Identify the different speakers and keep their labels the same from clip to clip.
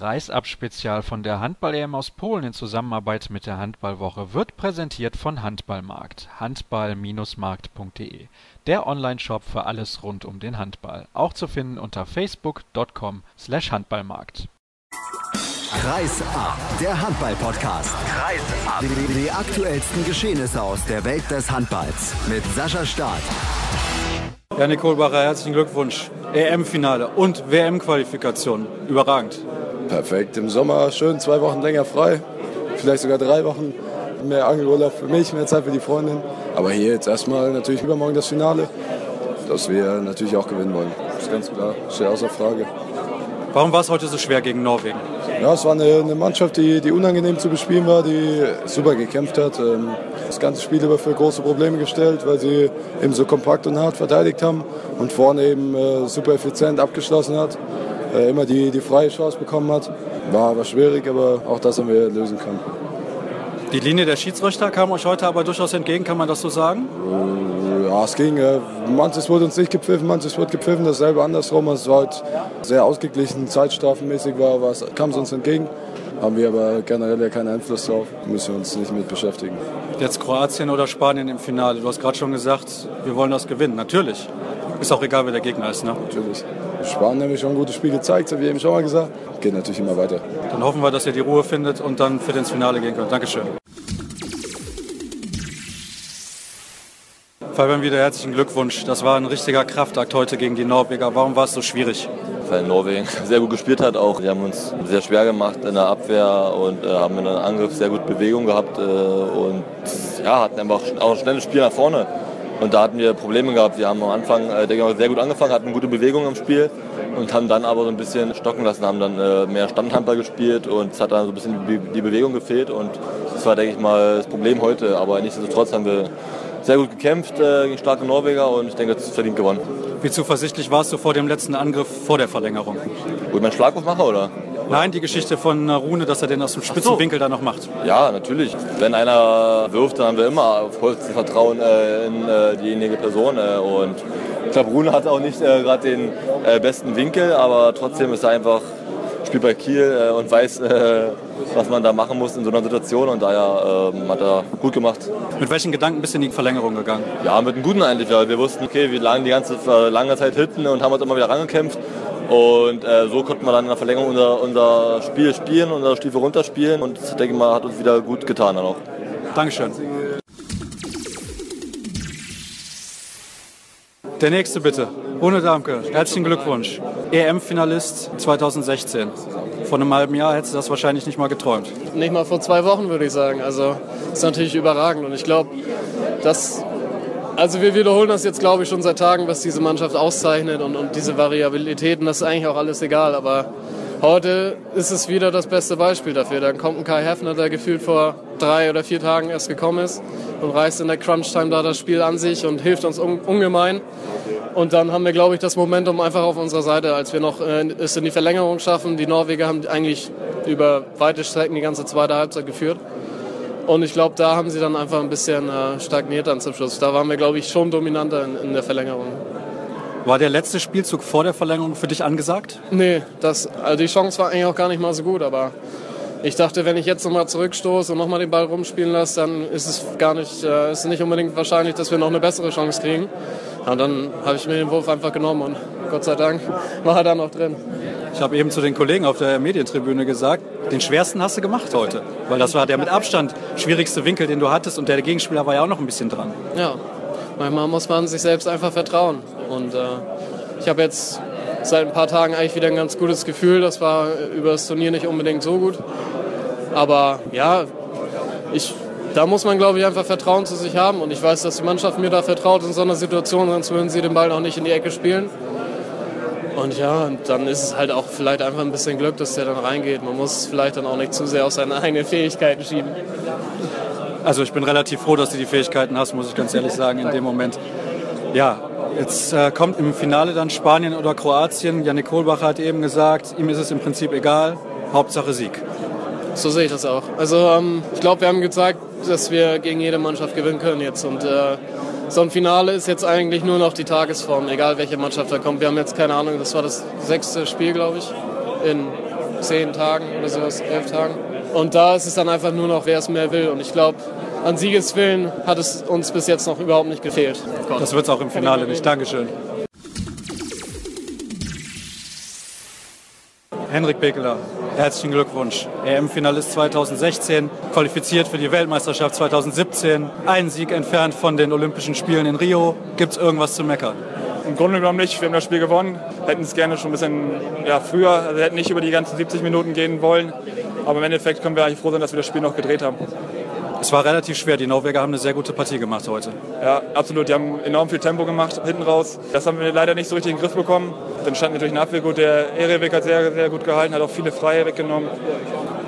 Speaker 1: Kreisab-Spezial von der Handball-EM aus Polen in Zusammenarbeit mit der Handballwoche wird präsentiert von Handballmarkt. Handball-markt.de Der Online-Shop für alles rund um den Handball. Auch zu finden unter facebook.com slash handballmarkt.
Speaker 2: Kreis ab, der Handball-Podcast. Kreis ab. Die, die aktuellsten Geschehnisse aus der Welt des Handballs mit Sascha Staat.
Speaker 3: Janik Kohlbacher, herzlichen Glückwunsch. EM-Finale und WM-Qualifikation. Überragend.
Speaker 4: Perfekt. Im Sommer schön zwei Wochen länger frei. Vielleicht sogar drei Wochen. Mehr Angeurlaub für mich, mehr Zeit für die Freundin. Aber hier jetzt erstmal natürlich übermorgen das Finale, das wir natürlich auch gewinnen wollen. Das ist ganz klar. Steht außer Frage.
Speaker 3: Warum war es heute so schwer gegen Norwegen?
Speaker 4: Ja, es war eine, eine Mannschaft, die, die, unangenehm zu bespielen war, die super gekämpft hat. Ähm, das ganze Spiel über für große Probleme gestellt, weil sie eben so kompakt und hart verteidigt haben und vorne eben äh, super effizient abgeschlossen hat. Äh, immer die, die freie Chance bekommen hat. War, war schwierig, aber auch das haben wir lösen können.
Speaker 3: Die Linie der Schiedsrichter kam euch heute aber durchaus entgegen, kann man das so sagen?
Speaker 4: Äh, ja, es ging. Manches wurde uns nicht gepfiffen, manches wurde gepfiffen, dasselbe andersrum. Es war halt sehr ausgeglichen, zeitstrafenmäßig war, kam es uns entgegen. Haben wir aber generell ja keinen Einfluss drauf, müssen wir uns nicht mit beschäftigen.
Speaker 3: Jetzt Kroatien oder Spanien im Finale. Du hast gerade schon gesagt, wir wollen das gewinnen. Natürlich. Ist auch egal, wer der Gegner ist, ne?
Speaker 4: Natürlich. Spanien haben wir schon ein gutes Spiel gezeigt, habe ich eben schon mal gesagt. Geht natürlich immer weiter.
Speaker 3: Dann hoffen wir, dass ihr die Ruhe findet und dann fit ins Finale gehen könnt. Dankeschön. Fabian, wieder herzlichen Glückwunsch. Das war ein richtiger Kraftakt heute gegen die Norweger. Warum war es so schwierig?
Speaker 5: Weil Norwegen sehr gut gespielt hat auch. Die haben uns sehr schwer gemacht in der Abwehr und äh, haben in der Angriff sehr gut Bewegung gehabt äh, und ja, hatten einfach auch ein schnelles Spiel nach vorne. Und da hatten wir Probleme gehabt. Wir haben am Anfang äh, denke ich, sehr gut angefangen, hatten gute Bewegung im Spiel und haben dann aber so ein bisschen stocken lassen, haben dann äh, mehr Standhandball gespielt und es hat dann so ein bisschen die, Bewegung gefehlt und das war, denke ich mal, das Problem heute. Aber nichtsdestotrotz haben wir sehr gut gekämpft äh, gegen starke Norweger und ich denke, es ist verdient gewonnen.
Speaker 3: Wie zuversichtlich warst du vor dem letzten Angriff vor der Verlängerung?
Speaker 5: Wo ich meinen Schlagwurf mache, oder?
Speaker 3: Nein, die Geschichte von Rune, dass er den aus dem spitzen so. Winkel da noch macht.
Speaker 5: Ja, natürlich. Wenn einer wirft, dann haben wir immer vollstes Vertrauen äh, in äh, diejenige Person. Äh, und ich glaube, Rune hat auch nicht gerade den besten Winkel, aber trotzdem ist er einfach spielt bei Kiel und weiß, was man da machen muss in so einer Situation und daher ähm, hat er gut gemacht.
Speaker 3: Mit welchen Gedanken bist du in die Verlängerung gegangen?
Speaker 5: Ja, mit einem guten eigentlich, wir wussten, okay, wir lagen die ganze lange Zeit hinten und haben uns immer wieder rangekämpft und äh, so konnten wir dann in der Verlängerung unser, unser Spiel spielen, unser Stiefel runterspielen und das, denke ich mal, hat uns wieder gut getan dann auch.
Speaker 3: Dankeschön. Der nächste bitte. Rune Darmke, herzlichen Glückwunsch. EM-Finalist 2016. Vor einem halben Jahr hättest du das wahrscheinlich nicht mal geträumt.
Speaker 6: Nicht mal vor zwei Wochen, würde ich sagen. Also, das ist natürlich überragend. Und ich glaube, dass also wir wiederholen das jetzt, glaube ich, schon seit Tagen, was diese Mannschaft auszeichnet und, und diese Variabilitäten, das ist eigentlich auch alles egal. Aber heute ist es wieder das beste Beispiel dafür. Dann kommt ein Kai Heffner, der gefühlt vor drei oder vier Tagen erst gekommen ist und reißt in der Crunch-Time da das Spiel an sich und hilft uns un ungemein. Und dann haben wir, glaube ich, das Momentum einfach auf unserer Seite, als wir noch äh, es in die Verlängerung schaffen. Die Norweger haben eigentlich über weite Strecken die ganze zweite Halbzeit geführt. Und ich glaube, da haben sie dann einfach ein bisschen äh, stagniert dann zum Schluss. Da waren wir, glaube ich, schon dominanter in, in, der Verlängerung.
Speaker 3: War der letzte Spielzug vor der Verlängerung für dich angesagt?
Speaker 6: Nee, das, also die Chance war eigentlich auch gar nicht mal so gut, aber ich dachte, wenn ich jetzt nochmal zurückstoße und nochmal den Ball rumspielen lasse, dann ist es gar nicht, äh, ist nicht unbedingt wahrscheinlich, dass wir noch eine bessere Chance kriegen. Und dann habe ich mir den Wurf einfach genommen und Gott sei Dank war er dann noch drin.
Speaker 3: Ich habe eben zu den Kollegen auf der Medientribüne gesagt, den schwersten hast du gemacht heute. Weil das war der mit Abstand schwierigste Winkel, den du hattest. Und der Gegenspieler war ja auch noch ein bisschen dran.
Speaker 6: Ja, manchmal muss man sich selbst einfach vertrauen. Und äh, ich habe jetzt seit ein paar Tagen eigentlich wieder ein ganz gutes Gefühl. Das war über das Turnier nicht unbedingt so gut. Aber ja, ich, da muss man, glaube ich, einfach Vertrauen zu sich haben. Und ich weiß, dass die Mannschaft mir da vertraut in so einer Situation, sonst würden sie den Ball auch nicht in die Ecke spielen. Und ja, und dann ist es halt auch vielleicht einfach ein bisschen Glück, dass der dann reingeht. Man muss vielleicht dann auch nicht zu sehr auf seine eigenen Fähigkeiten schieben.
Speaker 3: Also ich bin relativ froh, dass du die Fähigkeiten hast, muss ich ganz ehrlich sagen, in dem Moment. Ja, jetzt äh, kommt im Finale dann Spanien oder Kroatien. Janik Kohlbacher hat eben gesagt, ihm ist es im Prinzip egal, Hauptsache Sieg.
Speaker 6: So sehe ich das auch. Also ähm, ich glaube, wir haben gezeigt, dass wir gegen jede Mannschaft gewinnen können jetzt. Und äh, so ein Finale ist jetzt eigentlich nur noch die Tagesform, egal welche Mannschaft da kommt. Wir haben jetzt keine Ahnung, das war das sechste Spiel, glaube ich, in zehn Tagen oder sowas, elf Tagen. Und da ist es dann einfach nur noch, wer es mehr will. Und ich glaube, an Siegeswillen hat es uns bis jetzt noch überhaupt nicht gefehlt.
Speaker 3: Das wird es auch im Finale nicht. Dankeschön. Henrik Bekeler, herzlichen Glückwunsch. EM-Finalist 2016, qualifiziert für die Weltmeisterschaft 2017, einen Sieg entfernt von den Olympischen Spielen in Rio. Gibt es irgendwas zu meckern?
Speaker 7: Im Grunde genommen nicht. Wir haben das Spiel gewonnen. Hätten es gerne schon ein bisschen ja, früher, also hätten nicht über die ganzen 70 Minuten gehen wollen. Aber im Endeffekt können wir eigentlich froh sein, dass wir das Spiel noch gedreht haben.
Speaker 3: Es war relativ schwer. Die Norweger haben eine sehr gute Partie gemacht heute.
Speaker 7: Ja, absolut. Die haben enorm viel Tempo gemacht hinten raus. Das haben wir leider nicht so richtig in den Griff bekommen. Dann stand natürlich eine Abwehr gut. Der Ereweg hat sehr, sehr gut gehalten, hat auch viele Freie weggenommen.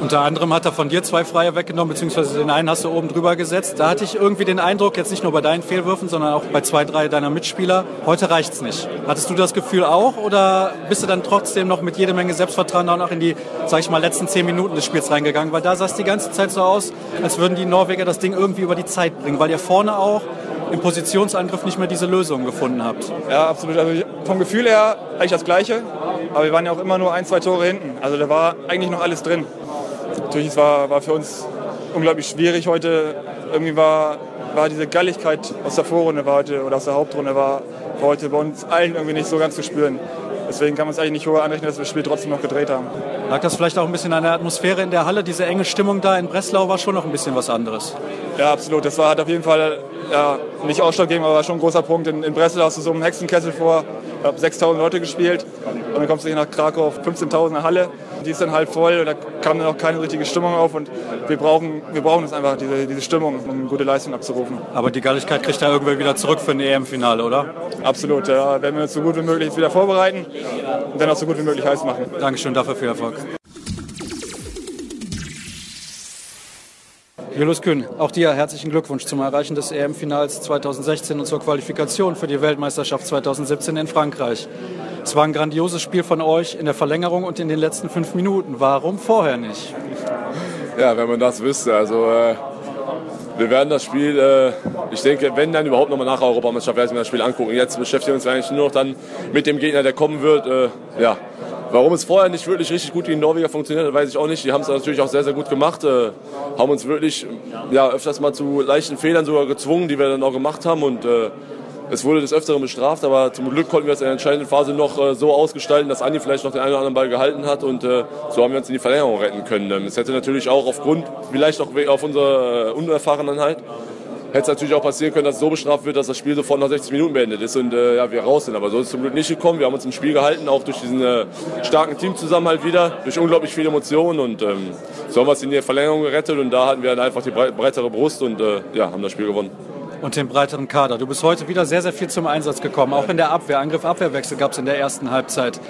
Speaker 3: Unter anderem hat er von dir zwei Freie weggenommen, beziehungsweise den einen hast du oben drüber gesetzt. Da hatte ich irgendwie den Eindruck, jetzt nicht nur bei deinen Fehlwürfen, sondern auch bei zwei, drei deiner Mitspieler, heute reicht's nicht. Hattest du das Gefühl auch oder bist du dann trotzdem noch mit jede Menge Selbstvertrauen auch noch in die, sag ich mal, letzten zehn Minuten des Spiels reingegangen? Weil da sah es die ganze Zeit so aus, als würden die Norweger das Ding irgendwie über die Zeit bringen, weil ihr vorne auch im Positionsangriff nicht mehr diese Lösung gefunden habt.
Speaker 7: Ja, absolut. Also vom Gefühl her eigentlich das Gleiche, aber wir waren ja auch immer nur ein, zwei Tore hinten. Also da war eigentlich noch alles drin. Natürlich, es war, war für uns unglaublich schwierig heute. Irgendwie war, war diese Galligkeit aus der Vorrunde war heute, oder aus der Hauptrunde war, war heute bei uns allen irgendwie nicht so ganz zu spüren. Deswegen kann man es eigentlich nicht hoch anrechnen, dass wir das Spiel trotzdem noch gedreht haben.
Speaker 3: Lag das vielleicht auch ein bisschen an der Atmosphäre in der Halle? Diese enge Stimmung da in Breslau war schon noch ein bisschen was anderes.
Speaker 7: Ja, absolut. Das war hat auf jeden Fall ja, nicht ausschlaggebend, aber war schon ein großer Punkt. In, in Breslau hast du so einen Hexenkessel vor, ich habe 6.000 Leute gespielt. Und dann kommst du hier nach Krakau auf 15.000 Halle. Die ist dann halb voll und da kam dann auch keine richtige Stimmung auf. Und wir brauchen, wir brauchen es einfach, diese, diese Stimmung, um eine gute Leistung abzurufen.
Speaker 3: Aber die Galligkeit kriegt er irgendwann wieder zurück für ein EM-Finale, oder?
Speaker 7: Absolut. Da werden wir uns so gut wie möglich wieder vorbereiten und dann auch so gut wie möglich heiß machen.
Speaker 3: Dankeschön, dafür viel Erfolg. Julius Kühn, auch dir herzlichen Glückwunsch zum Erreichen des EM-Finals 2016 und zur Qualifikation für die Weltmeisterschaft 2017 in Frankreich. Es war ein grandioses Spiel von euch in der Verlängerung und in den letzten fünf Minuten. Warum vorher nicht?
Speaker 8: Ja, wenn man das wüsste. Also äh, wir werden das Spiel, äh, ich denke, wenn dann überhaupt nochmal nach der Europameisterschaft werden wir das Spiel angucken. Jetzt beschäftigen wir uns eigentlich nur noch dann mit dem Gegner, der kommen wird. Äh, ja, Warum es vorher nicht wirklich richtig gut gegen Norweger funktioniert hat, weiß ich auch nicht. Die haben es natürlich auch sehr, sehr gut gemacht. Äh, haben uns wirklich ja, öfters mal zu leichten Fehlern sogar gezwungen, die wir dann auch gemacht haben. Und äh, es wurde des Öfteren bestraft, aber zum Glück konnten wir es in der entscheidenden Phase noch äh, so ausgestalten, dass Andi vielleicht noch den einen oder anderen Ball gehalten hat und äh, so haben wir uns in die Verlängerung retten können. Ähm, es hätte natürlich auch aufgrund, vielleicht auch auf unserer äh, Unerfahrenheit, hätte es natürlich auch passieren können, dass es so bestraft wird, dass das Spiel sofort nach 60 Minuten beendet ist und äh, ja, wir raus sind. Aber so ist es zum Glück nicht gekommen. Wir haben uns im Spiel gehalten, auch durch diesen äh, starken Teamzusammenhalt wieder, durch unglaublich viele Emotionen und ähm, so haben wir es in die Verlängerung gerettet und da hatten wir dann einfach die breitere Brust und äh, ja, haben das Spiel gewonnen
Speaker 3: und den breiteren Kader. Du bist heute wieder sehr, sehr viel zum Einsatz gekommen. Auch in der Abwehr. Angriff-Abwehrwechsel gab es in der ersten Halbzeit.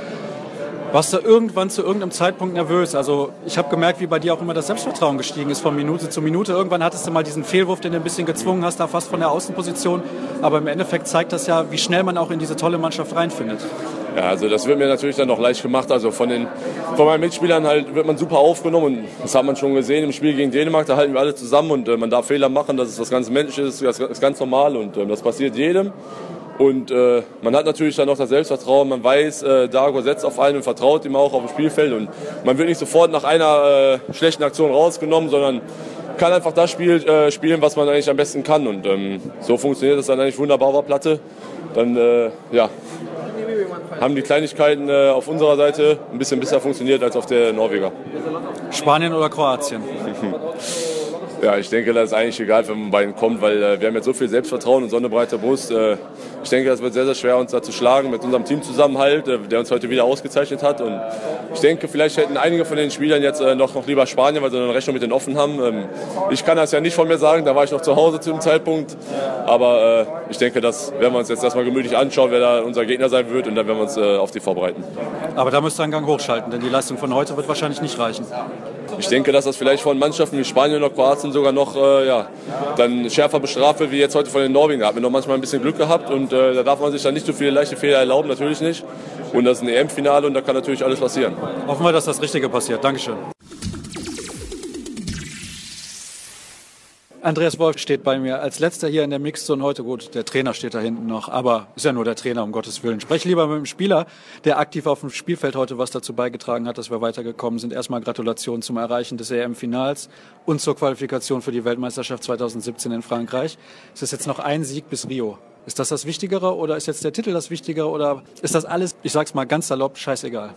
Speaker 3: Warst du irgendwann zu irgendeinem Zeitpunkt nervös? Also ich habe gemerkt, wie bei dir auch immer das Selbstvertrauen gestiegen ist von Minute zu Minute. Irgendwann hattest du mal diesen Fehlwurf, den du ein bisschen gezwungen hast, da fast von der Außenposition. Aber im Endeffekt zeigt das ja, wie schnell man auch in diese tolle Mannschaft reinfindet.
Speaker 8: Ja, also das wird mir natürlich dann noch leicht gemacht. Also von, den, von meinen Mitspielern halt wird man super aufgenommen das hat man schon gesehen im Spiel gegen Dänemark. Da halten wir alle zusammen und äh, man darf Fehler machen. Das ist das ganze ist, das ist ganz normal und äh, das passiert jedem. Und äh, man hat natürlich dann noch das Selbstvertrauen, man weiß, äh, Dago setzt auf einen und vertraut ihm auch auf dem Spielfeld. Und man wird nicht sofort nach einer äh, schlechten Aktion rausgenommen, sondern kann einfach das Spiel äh, spielen, was man eigentlich am besten kann. Und ähm, so funktioniert das dann eigentlich wunderbar auf der Platte. Dann äh, ja, haben die Kleinigkeiten äh, auf unserer Seite ein bisschen besser funktioniert als auf der Norweger.
Speaker 3: Spanien oder Kroatien?
Speaker 8: Ja, ich denke, das ist eigentlich egal, wenn man bei ihnen kommt, weil äh, wir haben jetzt so viel Selbstvertrauen und so eine breite Brust. Äh, ich denke, das wird sehr, sehr schwer, uns da zu schlagen mit unserem Teamzusammenhalt, äh, der uns heute wieder ausgezeichnet hat. Und ich denke, vielleicht hätten einige von den Spielern jetzt äh, noch, noch lieber Spanien, weil sie eine Rechnung mit denen offen haben. Ähm, ich kann das ja nicht von mir sagen, da war ich noch zu Hause zu dem Zeitpunkt. Aber äh, ich denke, das werden wir uns jetzt erstmal gemütlich anschauen, wer da unser Gegner sein wird und dann werden wir uns äh, auf die vorbereiten.
Speaker 3: Aber da müsst ihr einen Gang hochschalten, denn die Leistung von heute wird wahrscheinlich nicht reichen.
Speaker 8: Ich denke, dass das vielleicht von Mannschaften wie Spanien oder Kroatien sogar noch äh, ja, dann schärfer bestraft wird, wie jetzt heute von den Norwegen. Hat man noch manchmal ein bisschen Glück gehabt und äh, da darf man sich dann nicht so viele leichte Fehler erlauben, natürlich nicht. Und das ist ein EM-Finale und da kann natürlich alles passieren.
Speaker 3: Hoffen wir, dass das Richtige passiert. Dankeschön. Andreas Wolf steht bei mir als letzter hier in der Mixzone heute. Gut, der Trainer steht da hinten noch, aber ist ja nur der Trainer, um Gottes Willen. Sprech lieber mit dem Spieler, der aktiv auf dem Spielfeld heute was dazu beigetragen hat, dass wir weitergekommen sind. Erstmal Gratulation zum Erreichen des EM-Finals und zur Qualifikation für die Weltmeisterschaft 2017 in Frankreich. Es ist jetzt noch ein Sieg bis Rio. Ist das das Wichtigere oder ist jetzt der Titel das Wichtigere oder ist das alles, ich sag's mal ganz salopp, scheißegal?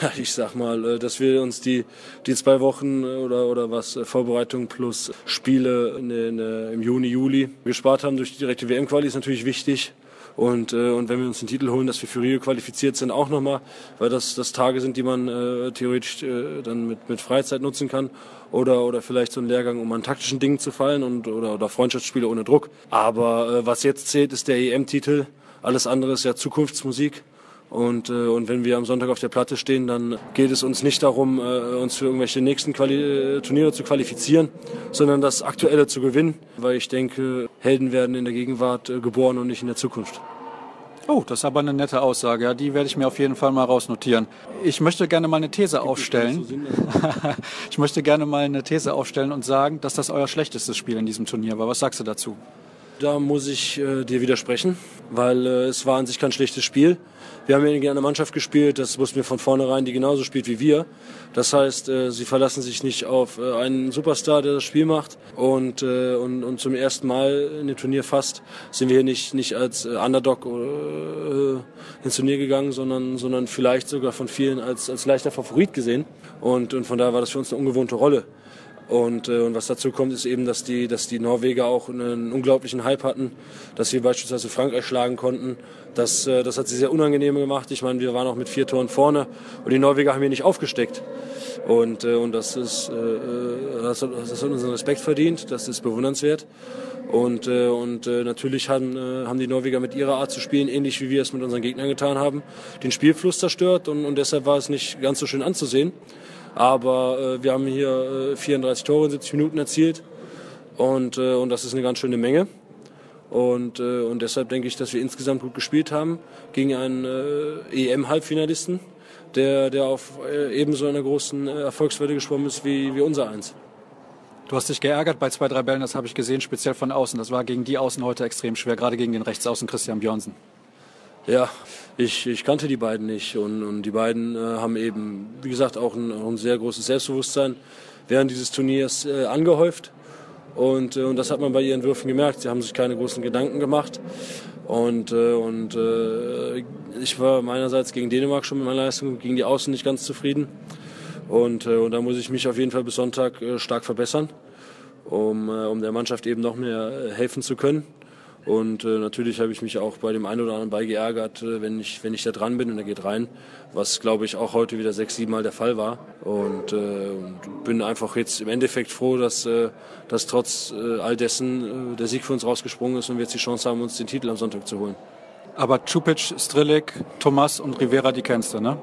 Speaker 9: Ich sag mal, äh, dass wir uns die, die zwei Wochen äh, oder, oder was äh, Vorbereitung plus Spiele in, in, im Juni, Juli gespart haben durch die direkte WM-Quali ist natürlich wichtig. Und, äh, und wenn wir uns den Titel holen, dass wir für Rio qualifiziert sind, auch nochmal, weil das, das Tage sind, die man äh, theoretisch äh, dann mit, mit Freizeit nutzen kann. Oder, oder vielleicht so ein Lehrgang, um an taktischen Dingen zu fallen und, oder, oder Freundschaftsspiele ohne Druck. Aber äh, was jetzt zählt, ist der EM-Titel. Alles andere ist ja Zukunftsmusik. Und, äh, und wenn wir am Sonntag auf der Platte stehen, dann geht es uns nicht darum, äh, uns für irgendwelche nächsten Quali äh, Turniere zu qualifizieren, sondern das Aktuelle zu gewinnen, weil ich denke, Helden werden in der Gegenwart äh, geboren und nicht in der Zukunft.
Speaker 3: Oh, das ist aber eine nette Aussage. Ja, die werde ich mir auf jeden Fall mal rausnotieren. Ich möchte gerne mal eine These aufstellen. ich möchte gerne mal eine These aufstellen und sagen, dass das euer schlechtestes Spiel in diesem Turnier war. Was sagst du dazu?
Speaker 9: Da muss ich äh, dir widersprechen, weil äh, es war an sich kein schlechtes Spiel. Wir haben gegen eine Mannschaft gespielt, das wussten wir von vornherein, die genauso spielt wie wir. Das heißt, äh, sie verlassen sich nicht auf äh, einen Superstar, der das Spiel macht. Und, äh, und, und zum ersten Mal in dem Turnier fast sind wir hier nicht, nicht als Underdog ins Turnier gegangen, sondern, sondern vielleicht sogar von vielen als, als leichter Favorit gesehen. Und, und von daher war das für uns eine ungewohnte Rolle. Und, äh, und was dazu kommt, ist eben, dass die, dass die Norweger auch einen unglaublichen Hype hatten, dass sie beispielsweise Frankreich schlagen konnten. Das, äh, das hat sie sehr unangenehm gemacht. Ich meine, wir waren auch mit vier Toren vorne und die Norweger haben hier nicht aufgesteckt. Und, äh, und das, ist, äh, äh das, hat, das hat unseren Respekt verdient, das ist bewundernswert. Und, äh, und äh, natürlich haben, äh, haben die Norweger mit ihrer Art zu spielen, ähnlich wie wir es mit unseren Gegnern getan haben, den Spielfluss zerstört und, und deshalb war es nicht ganz so schön anzusehen. Aber äh, wir haben hier äh, 34 Tore in 70 Minuten erzielt und, äh, und das ist eine ganz schöne Menge. Und, äh, und deshalb denke ich, dass wir insgesamt gut gespielt haben gegen einen äh, EM-Halbfinalisten, der, der auf äh, ebenso einer großen äh, Erfolgswelle geschwommen ist wie, wie unser eins.
Speaker 3: Du hast dich geärgert bei zwei, drei Bällen, das habe ich gesehen, speziell von außen. Das war gegen die Außen heute extrem schwer, gerade gegen den Rechtsaußen Christian Björnsen.
Speaker 9: Ja, ich, ich kannte die beiden nicht und, und die beiden äh, haben eben, wie gesagt, auch ein, auch ein, sehr großes Selbstbewusstsein während dieses Turniers äh, angehäuft. Und, äh, und das hat man bei ihren Würfen gemerkt. Sie haben sich keine großen Gedanken gemacht. Und, äh, und äh, ich war meinerseits gegen Dänemark schon mit meiner Leistung, gegen die Außen nicht ganz zufrieden. Und, äh, und da muss ich mich auf jeden Fall bis Sonntag stark verbessern, um, um der Mannschaft eben noch mehr helfen zu können. Und äh, natürlich habe ich mich auch bei dem einen oder anderen Ball geärgert, äh, wenn, ich, wenn ich da dran bin und er geht rein, was glaube ich auch heute wieder sechs, sieben Mal der Fall war. Und, äh, bin einfach jetzt im Endeffekt froh, dass, äh, dass trotz äh, all dessen äh, der Sieg für uns rausgesprungen ist und wir jetzt die Chance haben, uns den Titel am Sonntag zu holen.
Speaker 3: Aber Čupic, Strilik, Thomas und Rivera, die kennst du, ne?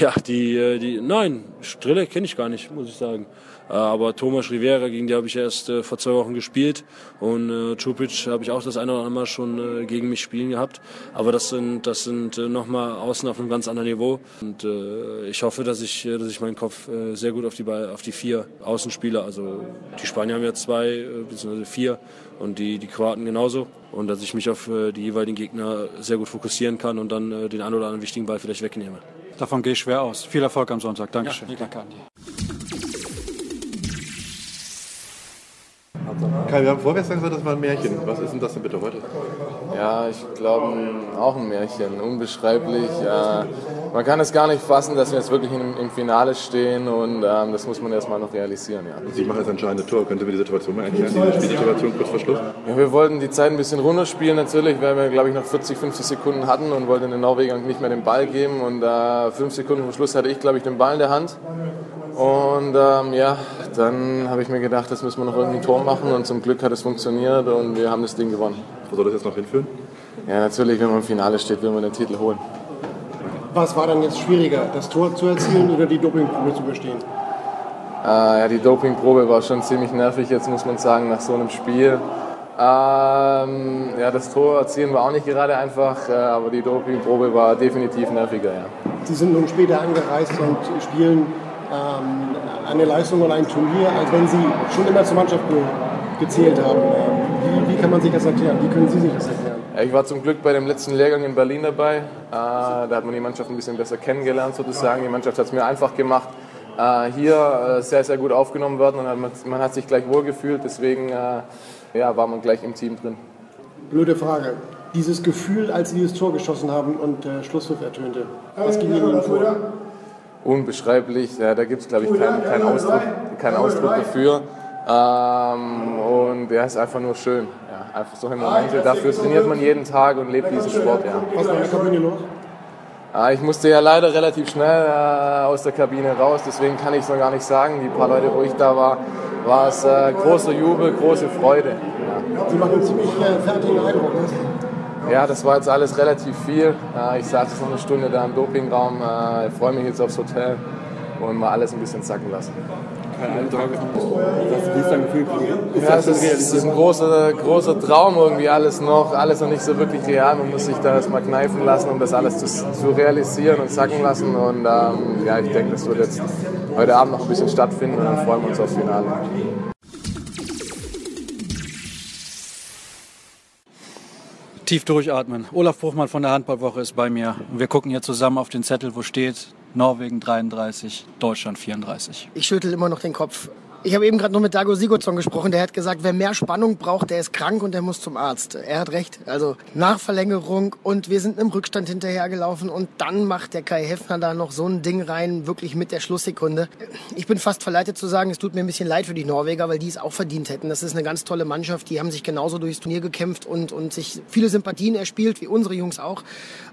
Speaker 9: Ja, die, äh, die, nein, Strilik kenne ich gar nicht, muss ich sagen. Äh, aber Thomas Rivera, gegen die habe ich erst äh, vor zwei Wochen gespielt und äh, Čupic habe ich auch das eine oder andere Mal schon äh, gegen mich spielen gehabt. Aber das sind, das sind äh, nochmal Außen auf einem ganz anderen Niveau. Und äh, ich hoffe, dass ich, äh, dass ich meinen Kopf äh, sehr gut auf die, auf die vier Außenspieler, also die Spanier haben ja zwei, äh, beziehungsweise vier und die, die Kroaten genauso. Und dass ich mich auf äh, die jeweiligen Gegner sehr gut fokussieren kann und dann äh, den einen oder anderen wichtigen Ball vielleicht wegnehme.
Speaker 3: Davon gehe ich schwer aus. Viel Erfolg am Sonntag. Dankeschön. Ja, danke, Andi.
Speaker 10: Kai, wir haben vorgestern gesagt, das war ein Märchen. Was ist denn das denn bitte heute?
Speaker 11: Ja, ich glaube auch ein Märchen. Unbeschreiblich. Äh, man kann es gar nicht fassen, dass wir jetzt wirklich im, im Finale stehen und ähm, das muss man erstmal noch realisieren. Ja.
Speaker 10: Sie machen das entscheidende Tor. Können Sie mir die Situation mal erklären, diese Spielsituation kurz vor Schluss?
Speaker 11: Ja, wir wollten die Zeit ein bisschen runterspielen natürlich, weil wir, glaube ich, noch 40, 50 Sekunden hatten und wollten den Norwegern nicht mehr den Ball geben. Und äh, fünf Sekunden vor Schluss hatte ich, glaube ich, den Ball in der Hand. Und ähm, ja, dann habe ich mir gedacht, das müssen wir noch irgendein Tor machen und zum Glück hat es funktioniert und wir haben das Ding gewonnen.
Speaker 10: Wo soll das jetzt noch hinführen?
Speaker 11: Ja, natürlich, wenn man im Finale steht, will man den Titel holen.
Speaker 12: Was war dann jetzt schwieriger, das Tor zu erzielen oder die Dopingprobe zu bestehen?
Speaker 11: Äh, ja, die Dopingprobe war schon ziemlich nervig, jetzt muss man sagen, nach so einem Spiel. Ähm, ja, das Tor erzielen war auch nicht gerade einfach, äh, aber die Dopingprobe war definitiv nerviger. Ja.
Speaker 12: Sie sind nun später angereist und spielen ähm, eine Leistung oder ein Turnier, als wenn Sie schon immer zur Mannschaft gehören? gezählt haben. Wie, wie kann man sich das erklären? Wie können Sie sich das erklären?
Speaker 11: Ich war zum Glück bei dem letzten Lehrgang in Berlin dabei. Äh, da hat man die Mannschaft ein bisschen besser kennengelernt sozusagen. Die Mannschaft hat es mir einfach gemacht. Äh, hier äh, sehr, sehr gut aufgenommen worden und man, man hat sich gleich wohlgefühlt. Deswegen äh, ja, war man gleich im Team drin.
Speaker 12: Blöde Frage. Dieses Gefühl, als Sie das Tor geschossen haben und der Schlusspfiff ertönte, was ging Ihnen vor?
Speaker 11: Unbeschreiblich, ja, da gibt es, glaube ich, keinen kein Ausdruck, keinen Ausdruck dafür. Ähm, und der ja, ist einfach nur schön. Ja, einfach solche Momente. Dafür trainiert man jeden Tag und lebt diesen Sport. Ja.
Speaker 12: Was war in der Kabine los?
Speaker 11: Ah, ich musste ja leider relativ schnell äh, aus der Kabine raus, deswegen kann ich es noch gar nicht sagen. Die paar Leute, wo ich da war, war es äh, großer Jubel, große Freude. Ja.
Speaker 12: Sie machen einen ziemlich äh, fertigen Eindruck. Ne?
Speaker 11: Ja, das war jetzt alles relativ viel. Ich saß jetzt noch eine Stunde da im Dopingraum, äh, freue mich jetzt aufs Hotel und mal alles ein bisschen zacken lassen.
Speaker 10: Keine Eindruck. Wie ist dein Gefühl?
Speaker 11: Ist ja, es ist, es ist ein großer, großer Traum irgendwie alles noch, alles noch nicht so wirklich real. Man muss sich da erstmal kneifen lassen, um das alles zu, zu realisieren und zacken lassen. Und ähm, ja, ich denke, das wird jetzt heute Abend noch ein bisschen stattfinden und dann freuen wir uns aufs Finale.
Speaker 3: Tief durchatmen. Olaf Bruchmann von der Handballwoche ist bei mir. Und wir gucken hier zusammen auf den Zettel, wo steht Norwegen 33, Deutschland 34.
Speaker 13: Ich schüttel immer noch den Kopf. Ich habe eben gerade noch mit Dago Sigurdsson gesprochen. Der hat gesagt, wer mehr Spannung braucht, der ist krank und der muss zum Arzt. Er hat recht. Also Nachverlängerung und wir sind im Rückstand hinterhergelaufen und dann macht der Kai Heffner da noch so ein Ding rein, wirklich mit der Schlusssekunde. Ich bin fast verleitet zu sagen, es tut mir ein bisschen leid für die Norweger, weil die es auch verdient hätten. Das ist eine ganz tolle Mannschaft. Die haben sich genauso durchs Turnier gekämpft und, und sich viele Sympathien erspielt, wie unsere Jungs auch.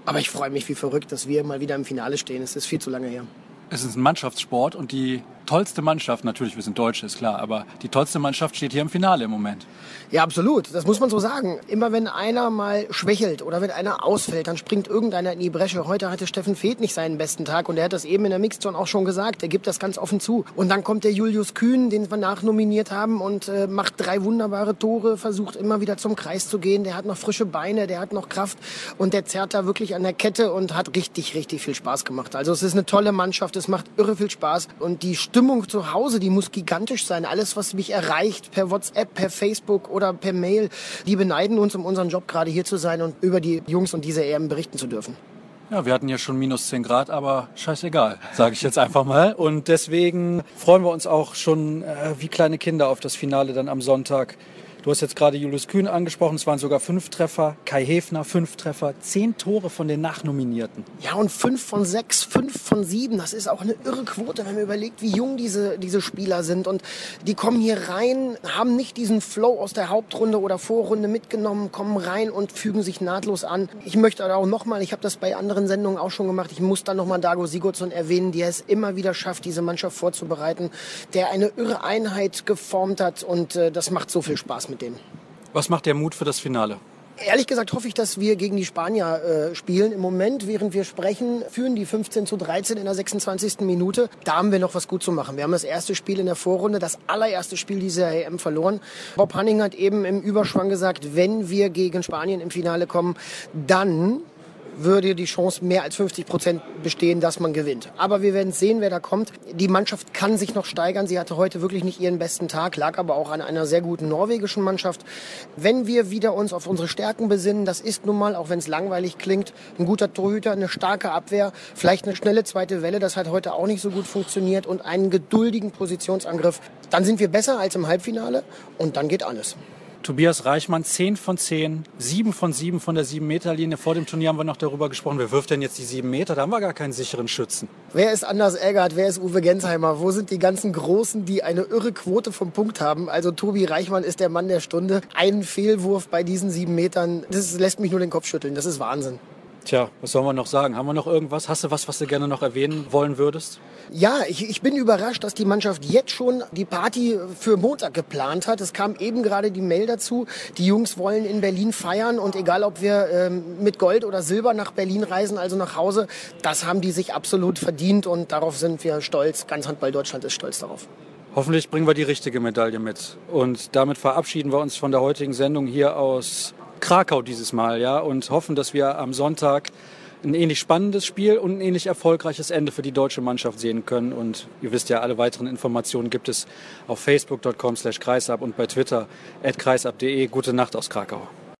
Speaker 13: Aber ich freue mich wie verrückt, dass wir mal wieder im Finale stehen. Es ist viel zu lange her.
Speaker 3: Es ist ein Mannschaftssport und die tollste Mannschaft, natürlich, wir sind Deutsche, ist klar, aber die tollste Mannschaft steht hier im Finale im Moment.
Speaker 13: Ja, absolut. Das muss man so sagen. Immer wenn einer mal schwächelt oder wenn einer ausfällt, dann springt irgendeiner in die Bresche. Heute hatte Steffen Feeth nicht seinen besten Tag und er hat das eben in der Mixzone auch schon gesagt. Er gibt das ganz offen zu. Und dann kommt der Julius Kühn, den wir nachnominiert haben und äh, macht drei wunderbare Tore, versucht immer wieder zum Kreis zu gehen. Der hat noch frische Beine, der hat noch Kraft und der zerrt da wirklich an der Kette und hat richtig, richtig viel Spaß gemacht. Also es ist eine tolle Mannschaft, es macht irre viel Spaß und die Stimmung zu Hause, die muss gigantisch sein. Alles, was mich erreicht per WhatsApp, per Facebook oder per Mail, die beneiden uns, um unseren Job gerade hier zu sein und über die Jungs und diese EM berichten zu dürfen.
Speaker 3: Ja, wir hatten ja schon minus 10 Grad, aber scheißegal, sage ich jetzt einfach mal. Und deswegen freuen wir uns auch schon äh, wie kleine Kinder auf das Finale dann am Sonntag. Du hast jetzt gerade Julius Kühn angesprochen, es waren sogar fünf Treffer. Kai Hefner, fünf Treffer, zehn Tore von den Nachnominierten.
Speaker 13: Ja, und fünf von sechs, fünf von sieben, das ist auch eine irre Quote, wenn man überlegt, wie jung diese, diese Spieler sind. Und die kommen hier rein, haben nicht diesen Flow aus der Hauptrunde oder Vorrunde mitgenommen, kommen rein und fügen sich nahtlos an. Ich möchte aber auch nochmal, ich habe das bei anderen Sendungen auch schon gemacht, ich muss dann nochmal Dago Sigurdsson erwähnen, der es immer wieder schafft, diese Mannschaft vorzubereiten, der eine irre Einheit geformt hat und äh, das macht so viel Spaß mit denen.
Speaker 3: Was macht der Mut für das Finale?
Speaker 13: Ehrlich gesagt hoffe ich, dass wir gegen die Spanier äh, spielen. Im Moment, während wir sprechen, führen die 15 zu 13 in der 26. Minute. Da haben wir noch was gut zu machen. Wir haben das erste Spiel in der Vorrunde, das allererste Spiel dieser EM verloren. Bob Hanning hat eben im Überschwang gesagt, wenn wir gegen Spanien im Finale kommen, dann würde die Chance mehr als 50 Prozent bestehen, dass man gewinnt. Aber wir werden sehen, wer da kommt. Die Mannschaft kann sich noch steigern. Sie hatte heute wirklich nicht ihren besten Tag, lag aber auch an einer sehr guten norwegischen Mannschaft. Wenn wir wieder uns auf unsere Stärken besinnen, das ist nun mal, auch wenn es langweilig klingt, ein guter Torhüter, eine starke Abwehr, vielleicht eine schnelle zweite Welle, das hat heute auch nicht so gut funktioniert und einen geduldigen Positionsangriff, dann sind wir besser als im Halbfinale und dann geht alles.
Speaker 3: Tobias Reichmann 10 von 10, 7 von 7 von der 7-Meter-Linie. Vor dem Turnier haben wir noch darüber gesprochen, wer wirft denn jetzt die 7 Meter? Da haben wir gar keinen sicheren Schützen.
Speaker 13: Wer ist Anders Eggert? Wer ist Uwe Gensheimer? Wo sind die ganzen Großen, die eine irre Quote vom Punkt haben? Also Tobi Reichmann ist der Mann der Stunde. Ein Fehlwurf bei diesen 7 Metern, das lässt mich nur den Kopf schütteln. Das ist Wahnsinn.
Speaker 3: Tja, was sollen wir noch sagen? Haben wir noch irgendwas? Hast du was, was du gerne noch erwähnen wollen würdest?
Speaker 13: Ja, ich, ich bin überrascht, dass die Mannschaft jetzt schon die Party für Montag geplant hat. Es kam eben gerade die Mail dazu. Die Jungs wollen in Berlin feiern und egal, ob wir ähm, mit Gold oder Silber nach Berlin reisen, also nach Hause, das haben die sich absolut verdient und darauf sind wir stolz. Ganz Handball Deutschland ist stolz darauf.
Speaker 3: Hoffentlich bringen wir die richtige Medaille mit. Und damit verabschieden wir uns von der heutigen Sendung hier aus Krakau dieses Mal, ja, und hoffen, dass wir am Sonntag ein ähnlich spannendes Spiel und ein ähnlich erfolgreiches Ende für die deutsche Mannschaft sehen können. Und ihr wisst ja, alle weiteren Informationen gibt es auf facebook.com slash kreisab und bei Twitter at kreisab.de. Gute Nacht aus Krakau.